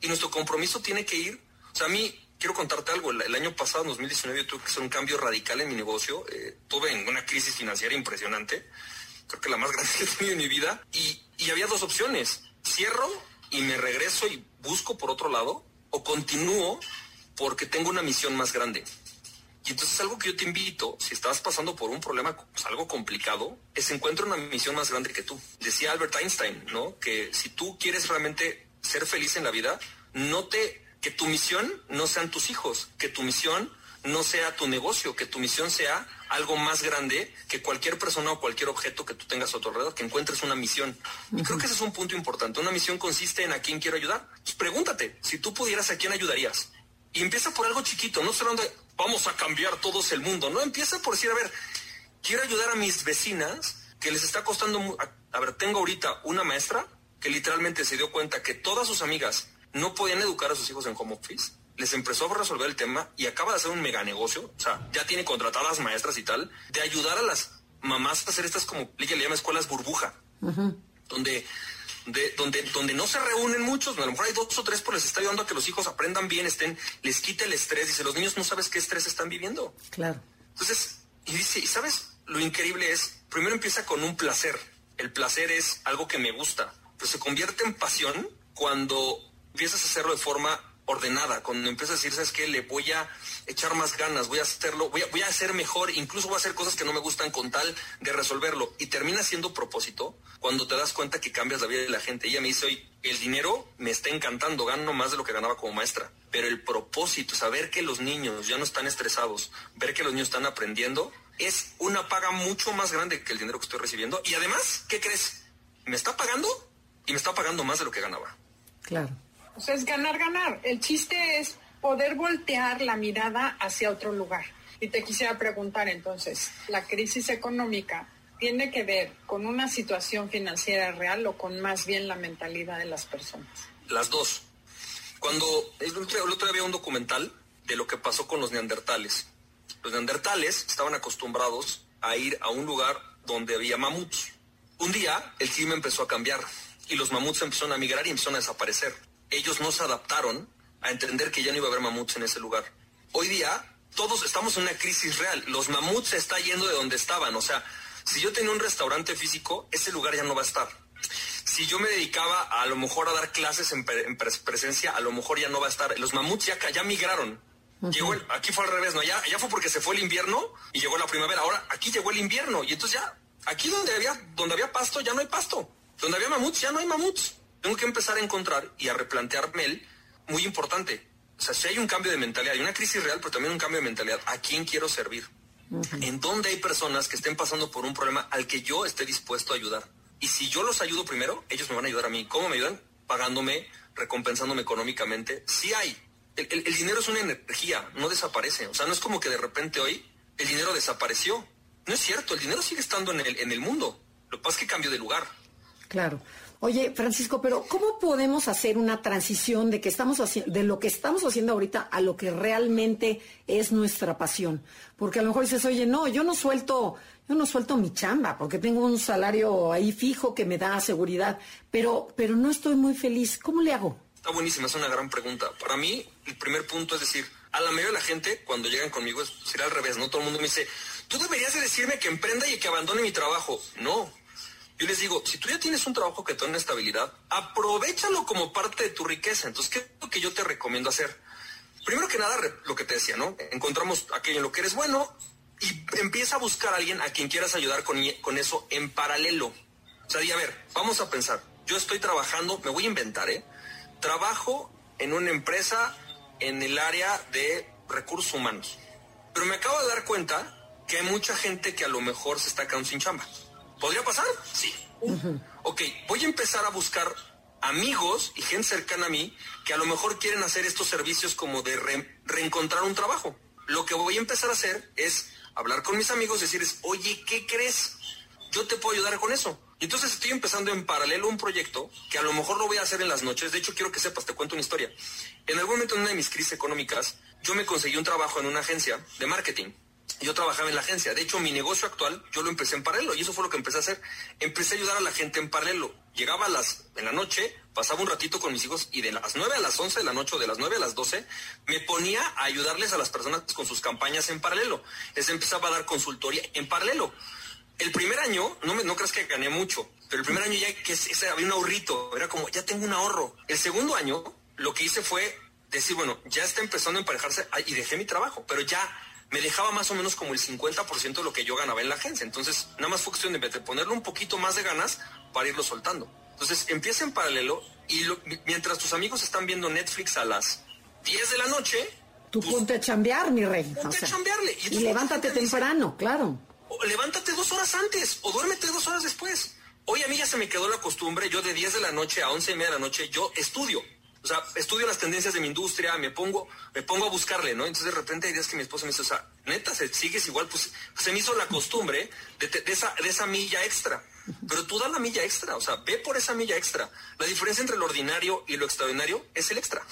Speaker 3: Y nuestro compromiso tiene que ir, o sea, a mí quiero contarte algo, el, año pasado, en 2019, yo tuve que hacer un cambio radical en mi negocio, eh, tuve una crisis financiera impresionante, creo que la más grande (laughs) que he tenido en mi vida, y, y había dos opciones, cierro y me regreso y busco por otro lado, o continúo porque tengo una misión más grande. Y entonces algo que yo te invito, si estás pasando por un problema, pues, algo complicado, es encuentra una misión más grande que tú. Decía Albert Einstein, ¿no? Que si tú quieres realmente ser feliz en la vida, no te, que tu misión no sean tus hijos, que tu misión no sea tu negocio, que tu misión sea algo más grande que cualquier persona o cualquier objeto que tú tengas a tu alrededor, que encuentres una misión. Y creo que ese es un punto importante. Una misión consiste en a quién quiero ayudar. Pues pregúntate, si tú pudieras, ¿a quién ayudarías? Y empieza por algo chiquito, no solo de vamos a cambiar todos el mundo, no, empieza por decir, a ver, quiero ayudar a mis vecinas que les está costando, a, ver, tengo ahorita una maestra que literalmente se dio cuenta que todas sus amigas no podían educar a sus hijos en home office, les empezó a resolver el tema y acaba de hacer un mega negocio, o sea, ya tiene contratadas maestras y tal, de ayudar a las mamás a hacer estas como, le llama escuelas burbuja, donde de, donde, donde no se reúnen muchos, a lo mejor hay dos o tres, pero les está ayudando a que los hijos aprendan bien, estén, les quite el estrés. Dice, los niños no sabes qué estrés están viviendo.
Speaker 1: Claro.
Speaker 3: Entonces, y dice, ¿y sabes? Lo increíble es, primero empieza con un placer. El placer es algo que me gusta, pero se convierte en pasión cuando empiezas a hacerlo de forma ordenada, cuando empiezas a decir, ¿sabes qué? Le voy a echar más ganas, voy a hacerlo, voy a, voy a hacer mejor, incluso voy a hacer cosas que no me gustan con tal de resolverlo. Y termina siendo propósito cuando te das cuenta que cambias la vida de la gente. Ella me dice, hoy el dinero me está encantando, gano más de lo que ganaba como maestra. Pero el propósito, saber que los niños ya no están estresados, ver que los niños están aprendiendo, es una paga mucho más grande que el dinero que estoy recibiendo. Y además, ¿qué crees? Me está pagando y me está pagando más de lo que ganaba.
Speaker 1: Claro.
Speaker 2: O sea, es ganar, ganar. El chiste es poder voltear la mirada hacia otro lugar. Y te quisiera preguntar entonces, ¿la crisis económica tiene que ver con una situación financiera real o con más bien la mentalidad de las personas?
Speaker 3: Las dos. Cuando el otro, día había un documental de lo que pasó con los neandertales. Los neandertales estaban acostumbrados a ir a un lugar donde había mamuts. Un día el clima empezó a cambiar y los mamuts empezaron a migrar y empezaron a desaparecer ellos no se adaptaron a entender que ya no iba a haber mamuts en ese lugar. Hoy día todos estamos en una crisis real. Los mamuts se están yendo de donde estaban. O sea, si yo tenía un restaurante físico, ese lugar ya no va a estar. Si yo me dedicaba a, lo mejor a dar clases en, presencia, a lo mejor ya no va a estar. Los mamuts ya, ya migraron. llegó aquí fue al revés, ¿no? Ya, ya fue porque se fue el invierno y llegó la primavera. Ahora aquí llegó el invierno y entonces ya, aquí donde había, donde había pasto ya no hay pasto. Donde había mamuts ya no hay mamuts tengo que empezar a encontrar y a replantearme el muy importante. O sea, si hay un cambio de mentalidad, hay una crisis real, pero también un cambio de mentalidad. ¿A quién quiero servir? ¿En dónde hay personas que estén pasando por un problema al que yo esté dispuesto a ayudar? Y si yo los ayudo primero, ellos me van a ayudar a mí. ¿Cómo me ayudan? Pagándome, recompensándome económicamente. Sí hay. El, dinero es una energía, no desaparece. O sea, no es como que de repente hoy el dinero desapareció. No es cierto, el dinero sigue estando en el, en el mundo. Lo que pasa es que cambió de lugar.
Speaker 1: Claro. Oye, Francisco, pero ¿cómo podemos hacer una transición de que estamos de lo que estamos haciendo ahorita a lo que realmente es nuestra pasión? Porque a lo mejor dices, oye, no, yo no suelto, yo no suelto mi chamba, porque tengo un salario ahí fijo que me da seguridad, pero, pero no estoy muy feliz. ¿Cómo le hago?
Speaker 3: Está buenísima, es una gran pregunta. Para mí, el primer punto es decir, a la mayoría de la gente, cuando llegan conmigo, será al revés, ¿no? Todo el mundo me dice, tú deberías de decirme que emprenda y que abandone mi trabajo. No, yo les digo, si tú ya tienes un trabajo que te da una estabilidad, aprovechalo como parte de tu riqueza. Entonces, ¿qué es lo que yo te recomiendo hacer? Primero que nada, lo que te decía, ¿no? Encontramos aquello en lo que eres bueno y empieza a buscar a alguien a quien quieras ayudar con, con eso en paralelo. O sea, di, a ver, vamos a pensar, yo estoy trabajando, me voy a inventar, ¿eh? Trabajo en una empresa en el área de recursos humanos. Pero me acabo de dar cuenta que hay mucha gente que a lo mejor se está quedando sin chamba. ¿Podría pasar? Sí. Ok, voy a empezar a buscar amigos y gente cercana a mí que a lo mejor quieren hacer estos servicios como de reencontrar un trabajo. Lo que voy a empezar a hacer es hablar con mis amigos y decirles, oye, ¿qué crees? Yo te puedo ayudar con eso. Y entonces estoy empezando en paralelo un proyecto que a lo mejor lo voy a hacer en las noches. De hecho, quiero que sepas, te cuento una historia. En algún momento en una de mis crisis económicas, yo me conseguí un trabajo en una agencia de marketing yo trabajaba en la agencia. De hecho, mi negocio actual yo lo empecé en paralelo y eso fue lo que empecé a hacer. Empecé a ayudar a la gente en paralelo. Llegaba a las, en la noche, pasaba un ratito con mis hijos y de las 9 a las 11 de la noche o de las 9 a las 12 me ponía a ayudarles a las personas con sus campañas en paralelo. Les empezaba a dar consultoría en paralelo. El primer año, no, me, no creas que gané mucho, pero el primer año ya que había un ahorrito, era como, ya tengo un ahorro. El segundo año, lo que hice fue decir, bueno, ya está empezando a emparejarse y dejé mi trabajo, pero ya me dejaba más o menos como el 50% de lo que yo ganaba en la agencia. Entonces, nada más fue cuestión de ponerle un poquito más de ganas para irlo soltando. Entonces, empieza en paralelo y mientras tus amigos están viendo Netflix a las 10 de la noche...
Speaker 1: Tú pues, ponte a chambear, mi rey.
Speaker 3: Ponte a chambearle.
Speaker 1: Y, levántate temprano, claro.
Speaker 3: levántate dos horas antes o duérmete dos horas después. Hoy a mí ya se me quedó la costumbre, yo de 10 de la noche a 11 y media de la noche, yo estudio. O sea, estudio las tendencias de mi industria, me pongo, me pongo a buscarle, ¿no? Entonces de repente hay días que mi esposa me dice, o sea, neta, sigues igual, pues se me hizo la costumbre de, esa, de esa milla extra. Pero tú das la milla extra, o sea, ve por esa milla extra. La diferencia entre lo ordinario y lo extraordinario es el extra.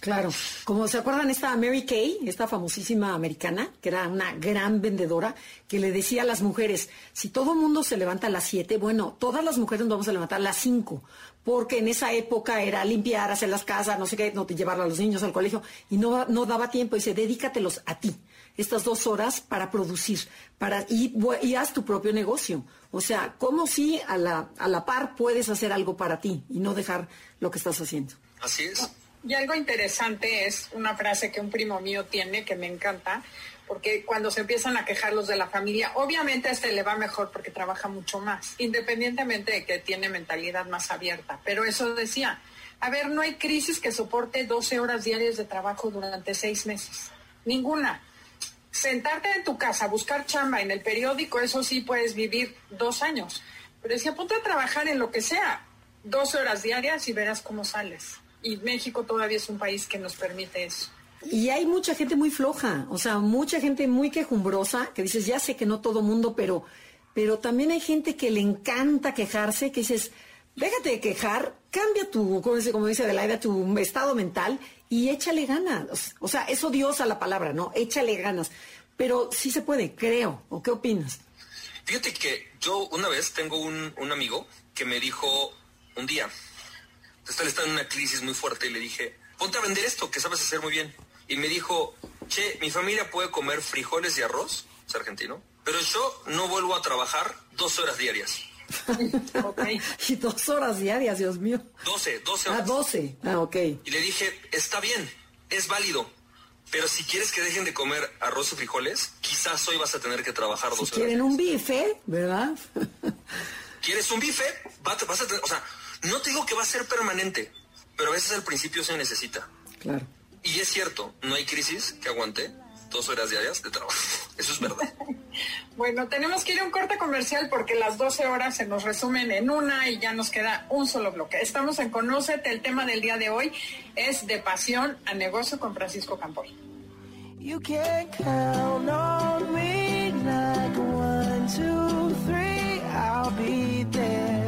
Speaker 1: Claro, como se acuerdan esta Mary Kay, esta famosísima americana, que era una gran vendedora, que le decía a las mujeres, si todo mundo se levanta a las 7, bueno, todas las mujeres nos vamos a levantar a las 5, porque en esa época era limpiar, hacer las casas, no sé qué, no llevar a los niños al colegio, y no, no daba tiempo, y dice, dedícatelos a ti estas dos horas para producir, para y, y haz tu propio negocio. O sea, como si a la, a la par puedes hacer algo para ti y no dejar lo que estás haciendo.
Speaker 3: Así es.
Speaker 2: Y algo interesante es una frase que un primo mío tiene que me encanta, porque cuando se empiezan a quejar los de la familia, obviamente a este le va mejor porque trabaja mucho más, independientemente de que tiene mentalidad más abierta. Pero eso decía, a ver, no hay crisis que soporte 12 horas diarias de trabajo durante seis meses. Ninguna sentarte en tu casa, buscar chamba en el periódico, eso sí puedes vivir dos años. Pero decía, ponte a trabajar en lo que sea, dos horas diarias y verás cómo sales. Y México todavía es un país que nos permite eso.
Speaker 1: Y hay mucha gente muy floja, o sea, mucha gente muy quejumbrosa, que dices, ya sé que no todo mundo, pero, pero también hay gente que le encanta quejarse, que dices, déjate de quejar, cambia tu, como dice, como dice Adelaida, tu estado mental y échale ganas. O sea, es odiosa la palabra, ¿no? Échale ganas. Pero sí se puede, creo. ¿O qué opinas?
Speaker 3: Fíjate que yo una vez tengo un, amigo que me dijo un día, él está en una crisis muy fuerte y le dije, ponte a vender esto que sabes hacer muy bien. Y me dijo, che, mi familia puede comer frijoles y arroz, es argentino, pero yo no vuelvo a trabajar dos horas diarias. (laughs)
Speaker 1: Y dos horas diarias, Dios mío.
Speaker 3: Doce, doce
Speaker 1: ah, horas. Ah, doce. Ah, ok.
Speaker 3: Y le dije, está bien, es válido. Pero si quieres que dejen de comer arroz y frijoles, quizás hoy vas a tener que trabajar dos
Speaker 1: si quieren un bife, ¿verdad? (laughs)
Speaker 3: ¿Quieres un bife? Vas a tener, o sea, no te digo que va a ser permanente, pero a veces al principio se necesita.
Speaker 1: Claro.
Speaker 3: Y es cierto, no hay crisis que aguante dos horas diarias de trabajo. (laughs) Eso es verdad. (laughs)
Speaker 2: bueno, tenemos que ir a un corte comercial porque las 12 horas se nos resumen en una y ya nos queda un solo bloque. Estamos en Conócete. El tema del día de hoy es de pasión a negocio con Francisco Campoy. You can count on me like one, two, three, I'll be there.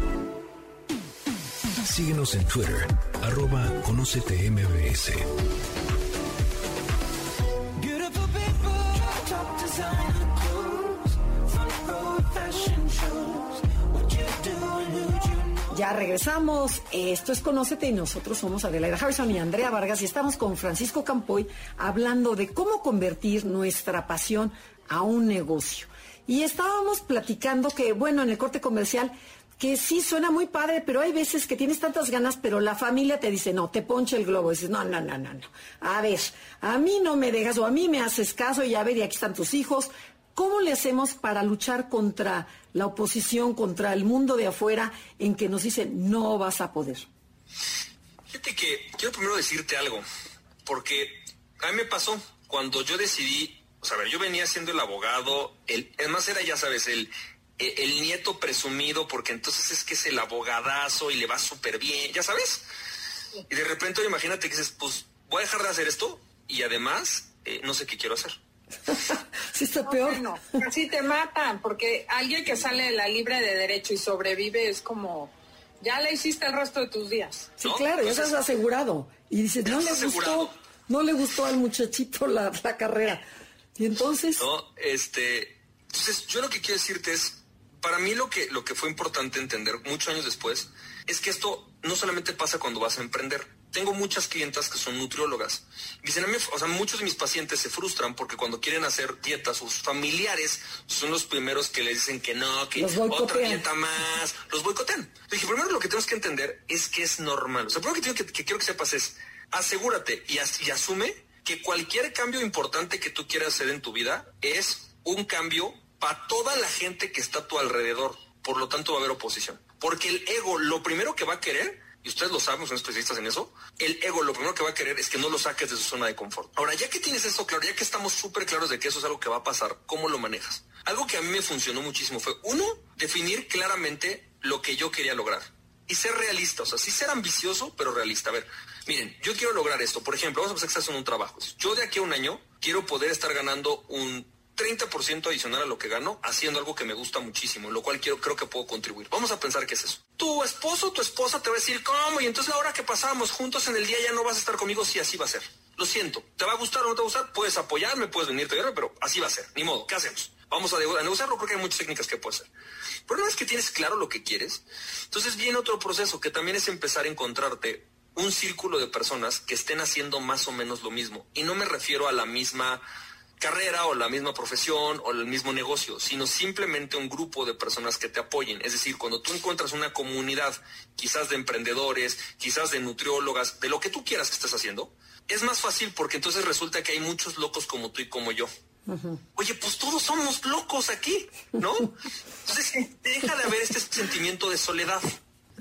Speaker 4: Síguenos en Twitter, arroba Conócete MBS.
Speaker 1: Ya regresamos. Esto es Conócete y nosotros somos Adelaida Harrison y Andrea Vargas y estamos con Francisco Campoy hablando de cómo convertir nuestra pasión a un negocio. Y estábamos platicando que, bueno, en el corte comercial, que sí suena muy padre, pero hay veces que tienes tantas ganas, pero la familia te dice, no, te ponche el globo. Dices, no, no, no, no, no. A ver, a mí no me dejas o a mí me haces caso y a ver, y aquí están tus hijos, ¿Cómo le hacemos para luchar contra la oposición, contra el mundo de afuera en que nos dicen no vas a poder?
Speaker 3: Fíjate que quiero primero decirte algo, porque a mí me pasó cuando yo decidí, o sea, a ver, yo venía siendo el abogado, el, más era, ya sabes, el, el nieto presumido porque entonces es que es el abogadazo y le va súper bien, ya sabes. Y de repente imagínate que dices, pues voy a dejar de hacer esto y además eh, no sé qué quiero hacer. (laughs)
Speaker 1: sí está peor.
Speaker 2: No, así te matan, porque alguien que sale de la libre de derecho y sobrevive es como, ya le hiciste el resto de tus días.
Speaker 1: Sí, claro, ya estás asegurado. Y dices, no le gustó, no le gustó al muchachito la, la carrera. Y entonces...
Speaker 3: No, este, entonces yo lo que quiero decirte es, para mí lo que, lo que fue importante entender muchos años después es que esto no solamente pasa cuando vas a emprender. Tengo muchas clientas que son nutriólogas. Dicen a mí, o sea, muchos de mis pacientes se frustran porque cuando quieren hacer dietas, sus familiares son los primeros que le dicen que no, que otra dieta más, los boicotean. Dije, primero lo que tenemos que entender es que es normal. O sea, primero que, que, quiero que sepas es, asegúrate y, y asume que cualquier cambio importante que tú quieras hacer en tu vida es un cambio para toda la gente que está a tu alrededor. Por lo tanto, va a haber oposición. Porque el ego, lo primero que va a querer, y ustedes lo saben, son especialistas en eso, el ego lo primero que va a querer es que no lo saques de su zona de confort. Ahora, ya que tienes eso claro, ya que estamos súper claros de que eso es algo que va a pasar, ¿cómo lo manejas? Algo que a mí me funcionó muchísimo fue, uno, definir claramente lo que yo quería lograr. Y ser realista, o sea, sí ser ambicioso, pero realista. A ver, miren, yo quiero lograr esto. Por ejemplo, vamos a pensar que estás en un trabajo. Yo de aquí a un año quiero poder estar ganando un 30% adicional a lo que gano haciendo algo que me gusta muchísimo, lo cual quiero, creo que puedo contribuir. Vamos a pensar qué es eso. Tu esposo, tu esposa te va a decir, ¿cómo? Y entonces la hora que pasamos juntos en el día ya no vas a estar conmigo, sí, así va a ser. Lo siento, ¿te va a gustar o no te va a gustar? Puedes apoyarme, puedes venirte a pero así va a ser. Ni modo, ¿qué hacemos? Vamos a, negociarlo porque hay muchas técnicas que puedes hacer. Pero una vez que tienes claro lo que quieres, entonces viene otro proceso que también es empezar a encontrarte un círculo de personas que estén haciendo más o menos lo mismo. Y no me refiero a la misma carrera o la misma profesión o el mismo negocio, sino simplemente un grupo de personas que te apoyen. Es decir, cuando tú encuentras una comunidad, quizás de emprendedores, quizás de nutriólogas, de lo que tú quieras que estés haciendo, es más fácil porque entonces resulta que hay muchos locos como tú y como yo. Oye, pues todos somos locos aquí, ¿no? Entonces deja de haber este sentimiento de soledad.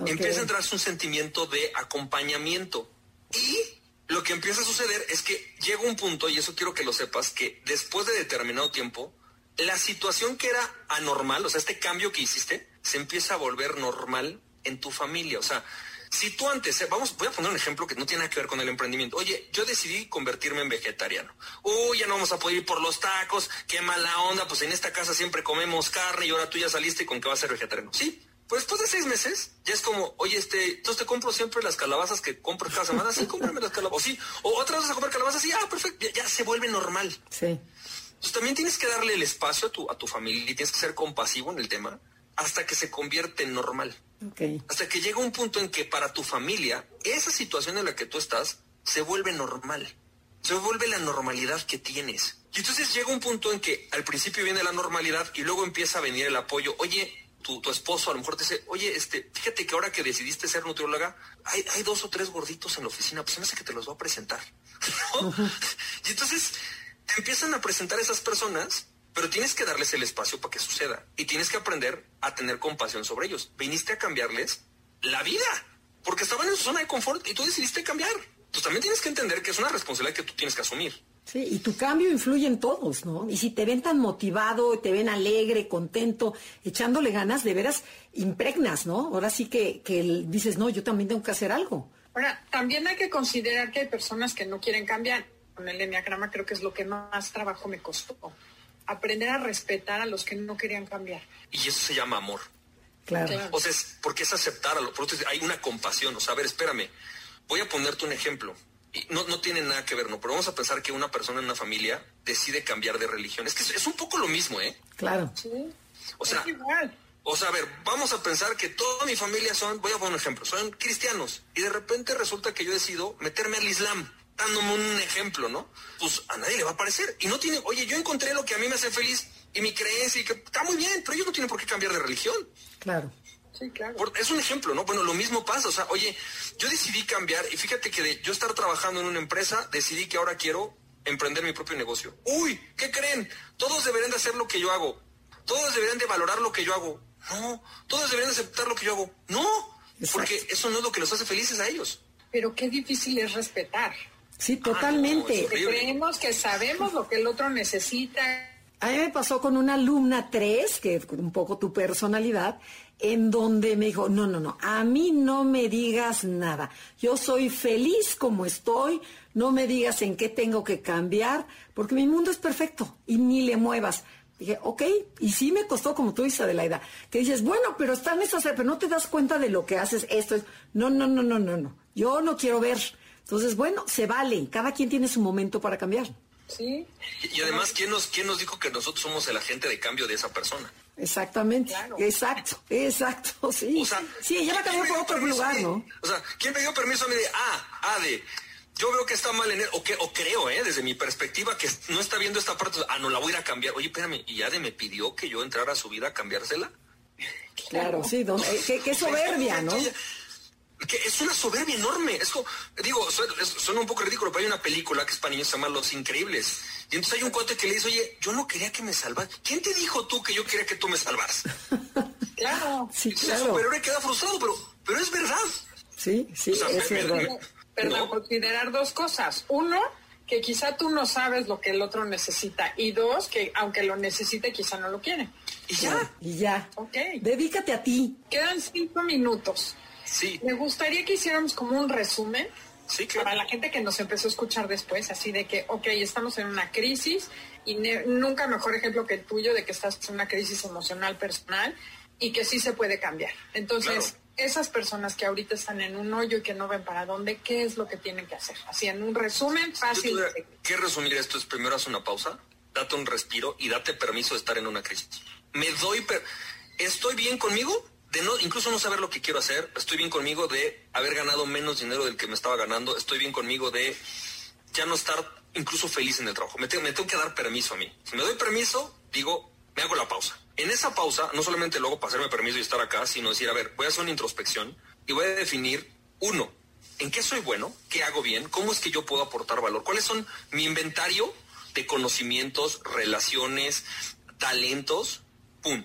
Speaker 3: Empieza a entrarse un sentimiento de acompañamiento. Y lo que empieza a suceder es que llega un punto, y eso quiero que lo sepas, que después de determinado tiempo, la situación que era anormal, o sea, este cambio que hiciste, se empieza a volver normal en tu familia. O sea, si tú antes, eh, vamos, voy a poner un ejemplo que no tiene nada que ver con el emprendimiento. Oye, yo decidí convertirme en vegetariano. Uy, ya no vamos a poder ir por los tacos, qué mala onda, pues en esta casa siempre comemos carne y ahora tú ya saliste con que vas a ser vegetariano. Sí, pues después de seis meses, ya es como, oye, este, entonces te compro siempre las calabazas que compro cada semana. Sí, cómprame las calabazas. O sí, o otra vez vas a comprar calabazas. Sí, ah, perfecto. Ya, se vuelve normal.
Speaker 1: Sí.
Speaker 3: Entonces también tienes que darle el espacio a tu, a tu familia y tienes que ser compasivo en el tema hasta que se convierte en normal.
Speaker 1: Okay.
Speaker 3: Hasta que llega un punto en que para tu familia, esa situación en la que tú estás se vuelve normal. Se vuelve la normalidad que tienes. Y entonces llega un punto en que al principio viene la normalidad y luego empieza a venir el apoyo. Oye, tu, esposo a lo mejor te dice, oye, este, fíjate que ahora que decidiste ser nutrióloga, hay, hay dos o tres gorditos en la oficina, pues no sé que te los voy a presentar. (laughs) Y entonces te empiezan a presentar esas personas, pero tienes que darles el espacio para que suceda. Y tienes que aprender a tener compasión sobre ellos. Viniste a cambiarles la vida, porque estaban en su zona de confort y tú decidiste cambiar. Entonces también tienes que entender que es una responsabilidad que tú tienes que asumir.
Speaker 1: Sí, y tu cambio influye en todos, ¿no? Y si te ven tan motivado, te ven alegre, contento, echándole ganas, de veras impregnas, ¿no? Ahora sí que, que dices, no, yo también tengo que hacer algo.
Speaker 2: Ahora, también hay que considerar que hay personas que no quieren cambiar. Con el enneagrama creo que es lo que más trabajo me costó. Aprender a respetar a los que no querían cambiar.
Speaker 3: Y eso se llama amor.
Speaker 1: Claro.
Speaker 3: O sea, porque es aceptar a lo. Hay una compasión. O sea, a ver, espérame. Voy a ponerte un ejemplo no, no tiene nada que ver, ¿no? Pero vamos a pensar que una persona en una familia decide cambiar de religión. Es que es, un poco lo mismo, ¿eh?
Speaker 1: Claro.
Speaker 2: Sí.
Speaker 3: O sea,
Speaker 2: igual.
Speaker 3: O sea, a ver, vamos a pensar que toda mi familia son, voy a poner un ejemplo, son cristianos. Y de repente resulta que yo decido meterme al Islam, dándome un ejemplo, ¿no? Pues a nadie le va a parecer. Y no tiene, oye, yo encontré lo que a mí me hace feliz y mi creencia y que está muy bien, pero ellos no tienen por qué cambiar de religión.
Speaker 1: Claro
Speaker 3: es un ejemplo, ¿no? Bueno, lo mismo pasa. O sea, oye, yo decidí cambiar y fíjate que de yo estar trabajando en una empresa, decidí que ahora quiero emprender mi propio negocio. Uy, ¿qué creen? Todos deberían de hacer lo que yo hago. Todos deberían de valorar lo que yo hago. No, todos deberían de aceptar lo que yo hago. No, porque eso no es lo que los hace felices a ellos.
Speaker 2: Pero qué difícil es respetar.
Speaker 1: Sí, totalmente.
Speaker 2: creemos que sabemos lo que el otro necesita
Speaker 1: A mí me pasó con una alumna 3, que es un poco tu personalidad, en donde me dijo, no, no, no, a mí no me digas nada. Yo soy feliz como estoy, no me digas en qué tengo que cambiar, porque mi mundo es perfecto y ni le muevas. Dije, ok, y sí me costó, como tú dices, Adelaida, que dices, bueno, pero están esas, pero no te das cuenta de lo que haces, esto es, no, no, no, no, no, no, yo no quiero ver. Entonces, bueno, se vale, cada quien tiene su momento para cambiar.
Speaker 2: Sí.
Speaker 3: Y además, ¿quién nos, ¿quién nos dijo que nosotros somos el agente de cambio de esa persona?
Speaker 1: Exactamente. Exacto, exacto, sí. sí, ella va a cambiar por otro lugar, ¿no?
Speaker 3: O sea, ¿quién me dio permiso a mí de, ah, ah, de, yo veo que está mal en él, o, que, o creo, ¿eh? desde mi perspectiva, que no está viendo esta parte, ah, no la voy a ir a cambiar. Oye, espérame, ¿y Ade me pidió que yo entrara a su vida a cambiársela?
Speaker 1: Claro, sí, qué, qué (laughs) soberbia, ¿no?
Speaker 3: Que es una soberbia enorme. Es como, digo, suena, un poco ridículo, pero hay una película que es para niños, se llama Los Increíbles. Y entonces hay un cuate que le dice, oye, yo no quería que me salvas. ¿Quién te dijo tú que yo quería que tú me salvaras? (laughs)
Speaker 2: claro.
Speaker 1: Sí, claro.
Speaker 3: El queda frustrado, pero, pero es verdad.
Speaker 1: Sí, sí, es verdad.
Speaker 2: Perdón, considerar dos cosas. Uno, que quizá tú no sabes lo que el otro necesita. Y dos, que aunque lo necesite, quizá no lo quiere.
Speaker 1: Y ya. Y ya.
Speaker 2: Ok.
Speaker 1: Dedícate a ti.
Speaker 2: Quedan cinco minutos.
Speaker 3: Sí.
Speaker 2: Me gustaría que hiciéramos como un resumen
Speaker 3: sí,
Speaker 2: para la gente que nos empezó a escuchar después, así de que, ok, estamos en una crisis y nunca mejor ejemplo que el tuyo de que estás en una crisis emocional personal y que sí se puede cambiar. Entonces, esas personas que ahorita están en un hoyo y que no ven para dónde, ¿qué es lo que tienen que hacer? Así en un resumen fácil.
Speaker 3: ¿Qué resumir esto es primero haz una pausa, date un respiro y date permiso de estar en una crisis. Me doy, estoy bien conmigo de no, incluso no saber lo que quiero hacer, estoy bien conmigo de haber ganado menos dinero del que me estaba ganando, estoy bien conmigo de ya no estar incluso feliz en el trabajo. Me tengo, me tengo que dar permiso a mí. Si me doy permiso, digo, me hago la pausa. En esa pausa, no solamente luego para hacerme permiso y estar acá, sino decir, a ver, voy a hacer una introspección y voy a definir, uno, ¿en qué soy bueno? ¿Qué hago bien? ¿Cómo es que yo puedo aportar valor? ¿Cuáles son mi inventario de conocimientos, relaciones, talentos? ¡Pum!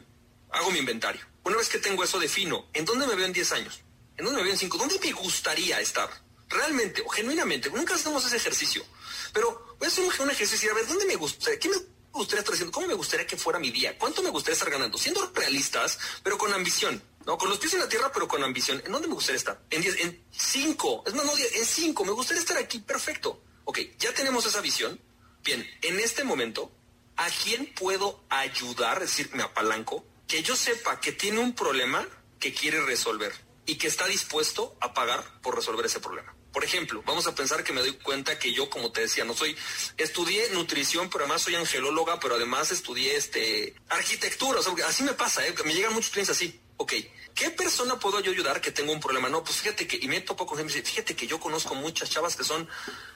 Speaker 3: Hago mi inventario una vez que tengo eso, defino en dónde me veo en 10 años, en dónde me veo en 5, dónde me gustaría estar, realmente o genuinamente. Nunca hacemos ese ejercicio, pero voy a hacer un, ejercicio y a ver, ¿dónde me gustaría? ¿Qué me gustaría estar haciendo? ¿Cómo me gustaría que fuera mi día? ¿Cuánto me gustaría estar ganando? Siendo realistas, pero con ambición. No, con los pies en la tierra, pero con ambición. ¿En dónde me gustaría estar? En 10, en 5. Es más, no, en 5. Me gustaría estar aquí. Perfecto. Ok, ya tenemos esa visión. Bien, en este momento, ¿a quién puedo ayudar? Es decir, me apalanco que yo sepa que tiene un problema que quiere resolver y que está dispuesto a pagar por resolver ese problema. Por ejemplo, vamos a pensar que me doy cuenta que yo, como te decía, no soy, estudié nutrición, pero además soy angelóloga, pero además estudié este arquitectura. O sea, así me pasa, ¿eh? me llegan muchos clientes así. Ok, ¿qué persona puedo yo ayudar que tengo un problema? No, pues fíjate que, y me topo con gente, fíjate que yo conozco muchas chavas que son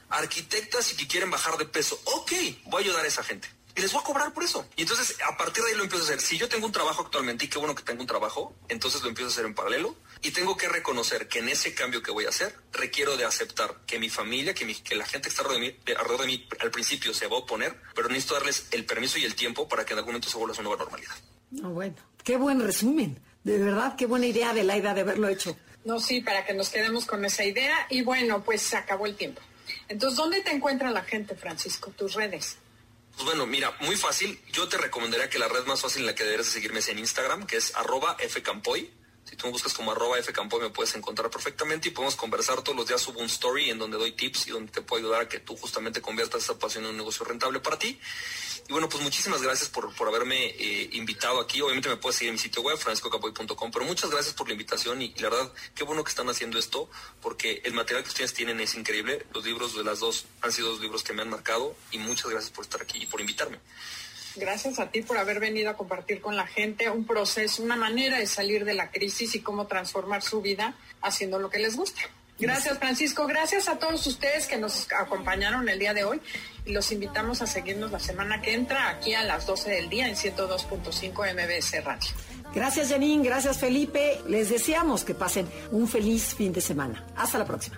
Speaker 3: arquitectas y que quieren bajar de peso. Ok, voy a ayudar a esa gente y les voy a cobrar por eso. Y entonces, a partir de ahí lo empiezo a hacer. Si yo tengo un trabajo actualmente, y qué bueno que tengo un trabajo, entonces lo empiezo a hacer en paralelo y tengo que reconocer que en ese cambio que voy a hacer, requiero de aceptar que mi familia, que, que la gente que está alrededor de, mí, alrededor de mí al principio se va a oponer, pero necesito darles el permiso y el tiempo para que en algún momento se vuelva a su nueva normalidad.
Speaker 1: No, bueno, qué buen resumen. De verdad, qué buena idea de la idea de haberlo hecho.
Speaker 2: No, sí, para que nos quedemos con esa idea. Y bueno, pues se acabó el tiempo. Entonces, ¿dónde te encuentra la gente, Francisco? Tus redes.
Speaker 3: Pues bueno, mira, muy fácil. Yo te recomendaría que la red más fácil en la que deberías seguirme es en Instagram, que es arroba fcampoy. Si tú me buscas como arroba fcampoy me puedes encontrar perfectamente y podemos conversar todos los días. Subo un story en donde doy tips y donde te puedo ayudar a que tú justamente conviertas esa pasión en un negocio rentable para ti. Y bueno, pues muchísimas gracias por, por haberme eh, invitado aquí. Obviamente me puedes seguir en mi sitio web, franciscocapoy.com, pero muchas gracias por la invitación y, la verdad, qué bueno que están haciendo esto, porque el material que ustedes tienen es increíble. Los libros de las dos han sido dos libros que me han marcado y muchas gracias por estar aquí y por invitarme.
Speaker 2: Gracias a ti por haber venido a compartir con la gente un proceso, una manera de salir de la crisis y cómo transformar su vida haciendo lo que les gusta. Gracias, Francisco. Gracias a todos ustedes que nos acompañaron el día de hoy y los invitamos a seguirnos la semana que entra aquí a las 12 del día en 102.5 MBS Radio.
Speaker 1: Gracias, Janine. Gracias, Felipe. Les deseamos que pasen un feliz fin de semana. Hasta la próxima.